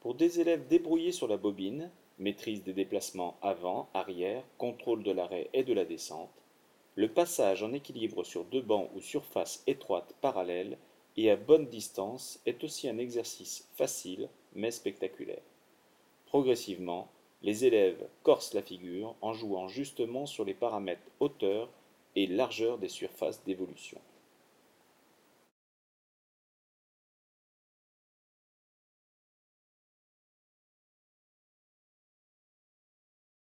Pour des élèves débrouillés sur la bobine, maîtrise des déplacements avant, arrière, contrôle de l'arrêt et de la descente, le passage en équilibre sur deux bancs ou surfaces étroites parallèles et à bonne distance est aussi un exercice facile mais spectaculaire. Progressivement, les élèves corsent la figure en jouant justement sur les paramètres hauteur et largeur des surfaces d'évolution.